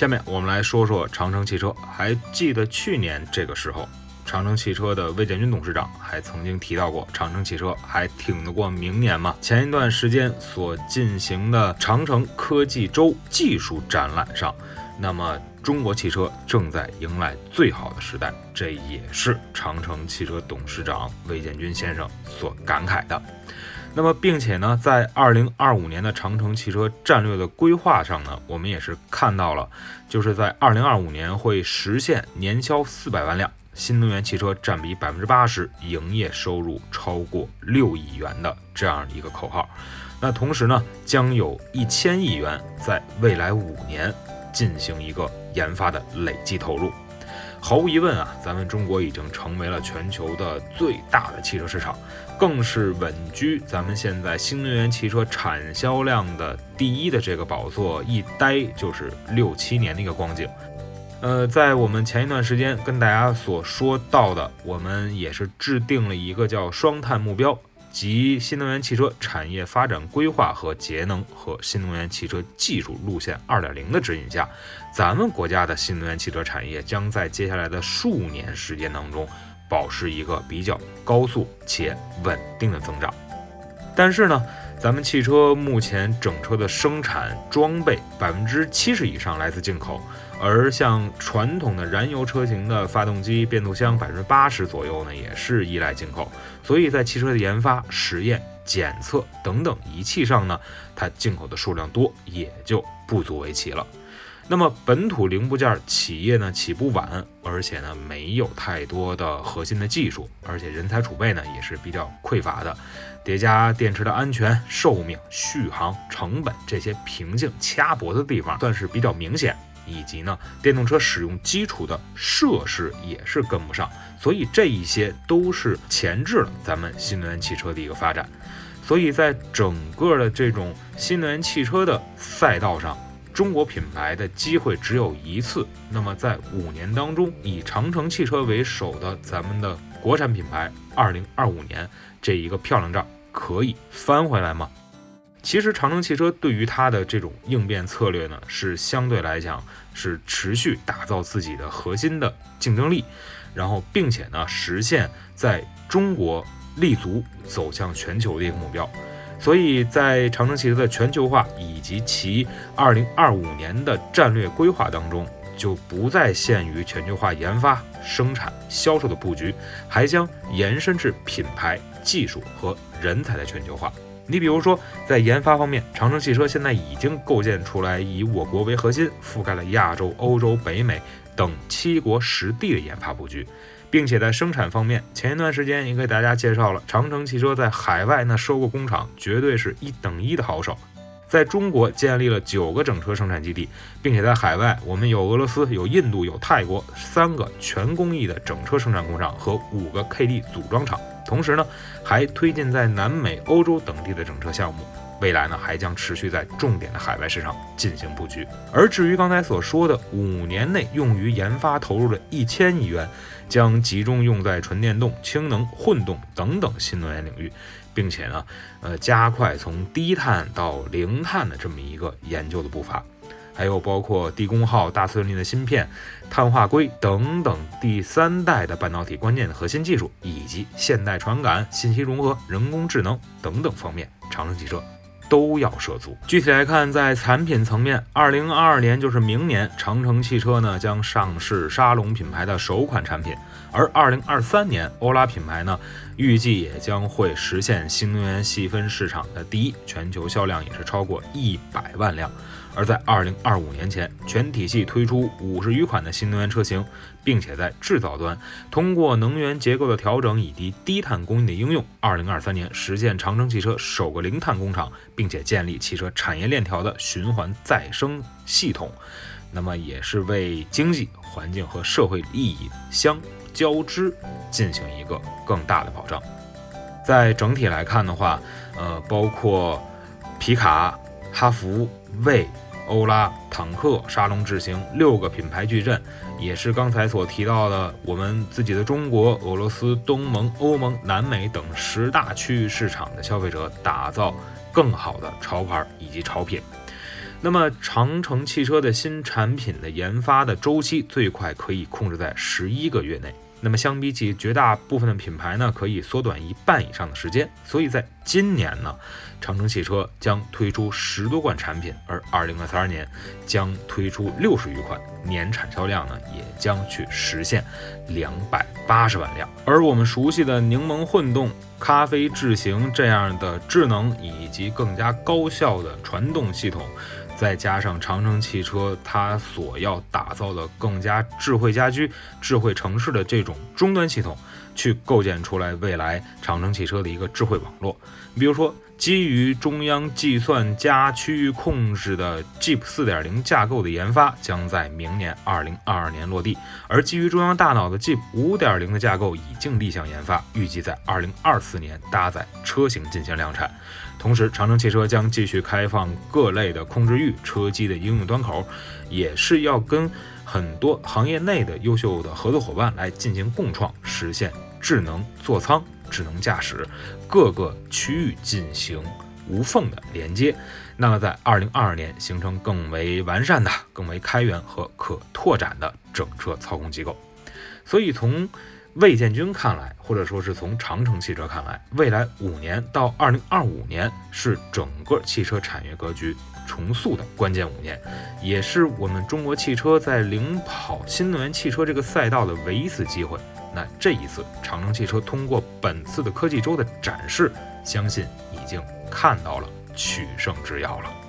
下面我们来说说长城汽车。还记得去年这个时候，长城汽车的魏建军董事长还曾经提到过，长城汽车还挺得过明年吗？前一段时间所进行的长城科技周技术展览上，那么中国汽车正在迎来最好的时代，这也是长城汽车董事长魏建军先生所感慨的。那么，并且呢，在二零二五年的长城汽车战略的规划上呢，我们也是看到了，就是在二零二五年会实现年销四百万辆新能源汽车占比百分之八十，营业收入超过六亿元的这样一个口号。那同时呢，将有一千亿元在未来五年进行一个研发的累计投入。毫无疑问啊，咱们中国已经成为了全球的最大的汽车市场，更是稳居咱们现在新能源汽车产销量的第一的这个宝座，一待就是六七年的一个光景。呃，在我们前一段时间跟大家所说到的，我们也是制定了一个叫双碳目标。及新能源汽车产业发展规划和节能和新能源汽车技术路线二点零的指引下，咱们国家的新能源汽车产业将在接下来的数年时间当中，保持一个比较高速且稳定的增长。但是呢，咱们汽车目前整车的生产装备百分之七十以上来自进口。而像传统的燃油车型的发动机、变速箱，百分之八十左右呢，也是依赖进口。所以在汽车的研发、实验、检测等等仪器上呢，它进口的数量多，也就不足为奇了。那么本土零部件企业呢起步晚，而且呢没有太多的核心的技术，而且人才储备呢也是比较匮乏的，叠加电池的安全、寿命、续航、成本这些瓶颈掐脖子的地方，算是比较明显。以及呢，电动车使用基础的设施也是跟不上，所以这一些都是前置了咱们新能源汽车的一个发展。所以在整个的这种新能源汽车的赛道上，中国品牌的机会只有一次。那么在五年当中，以长城汽车为首的咱们的国产品牌，二零二五年这一个漂亮仗可以翻回来吗？其实长城汽车对于它的这种应变策略呢，是相对来讲是持续打造自己的核心的竞争力，然后并且呢实现在中国立足走向全球的一个目标。所以在长城汽车的全球化以及其二零二五年的战略规划当中，就不再限于全球化研发、生产、销售的布局，还将延伸至品牌、技术和人才的全球化。你比如说，在研发方面，长城汽车现在已经构建出来以我国为核心，覆盖了亚洲、欧洲、北美等七国十地的研发布局，并且在生产方面，前一段时间也给大家介绍了长城汽车在海外那收购工厂，绝对是一等一的好手。在中国建立了九个整车生产基地，并且在海外，我们有俄罗斯、有印度、有泰国三个全工艺的整车生产工厂和五个 KD 组装厂。同时呢，还推进在南美、欧洲等地的整车项目，未来呢还将持续在重点的海外市场进行布局。而至于刚才所说的五年内用于研发投入的一千亿元，将集中用在纯电动、氢能、混动等等新能源领域，并且呢，呃，加快从低碳到零碳的这么一个研究的步伐。还有包括低功耗、大寸力的芯片、碳化硅等等第三代的半导体关键的核心技术，以及现代传感、信息融合、人工智能等等方面，长城汽车都要涉足。具体来看，在产品层面，二零二二年就是明年，长城汽车呢将上市沙龙品牌的首款产品而二零二三年，欧拉品牌呢，预计也将会实现新能源细分市场的第一，全球销量也是超过一百万辆。而在二零二五年前，全体系推出五十余款的新能源车型，并且在制造端通过能源结构的调整以及低碳工艺的应用，二零二三年实现长城汽车首个零碳工厂，并且建立汽车产业链条的循环再生系统，那么也是为经济、环境和社会利益相交织进行一个更大的保障。在整体来看的话，呃，包括皮卡、哈弗、魏。欧拉、坦克、沙龙智行六个品牌矩阵，也是刚才所提到的我们自己的中国、俄罗斯、东盟、欧盟、南美等十大区域市场的消费者打造更好的潮牌以及潮品。那么，长城汽车的新产品的研发的周期最快可以控制在十一个月内。那么相比起绝大部分的品牌呢，可以缩短一半以上的时间。所以在今年呢，长城汽车将推出十多款产品，而二零二三年将推出六十余款，年产销量呢也将去实现两百八十万辆。而我们熟悉的柠檬混动、咖啡智行这样的智能以及更加高效的传动系统。再加上长城汽车它所要打造的更加智慧家居、智慧城市的这种终端系统，去构建出来未来长城汽车的一个智慧网络。你比如说，基于中央计算加区域控制的 Jeep 4.0架构的研发将在明年2022年落地，而基于中央大脑的 Jeep 5.0的架构已经立项研发，预计在2024年搭载车型进行量产。同时，长城汽车将继续开放各类的控制域车机的应用端口，也是要跟很多行业内的优秀的合作伙伴来进行共创，实现智能座舱、智能驾驶各个区域进行无缝的连接。那么，在二零二二年形成更为完善的、更为开源和可拓展的整车操控机构。所以从魏建军看来，或者说是从长城汽车看来，未来五年到二零二五年是整个汽车产业格局重塑的关键五年，也是我们中国汽车在领跑新能源汽车这个赛道的唯一次机会。那这一次，长城汽车通过本次的科技周的展示，相信已经看到了取胜之药了。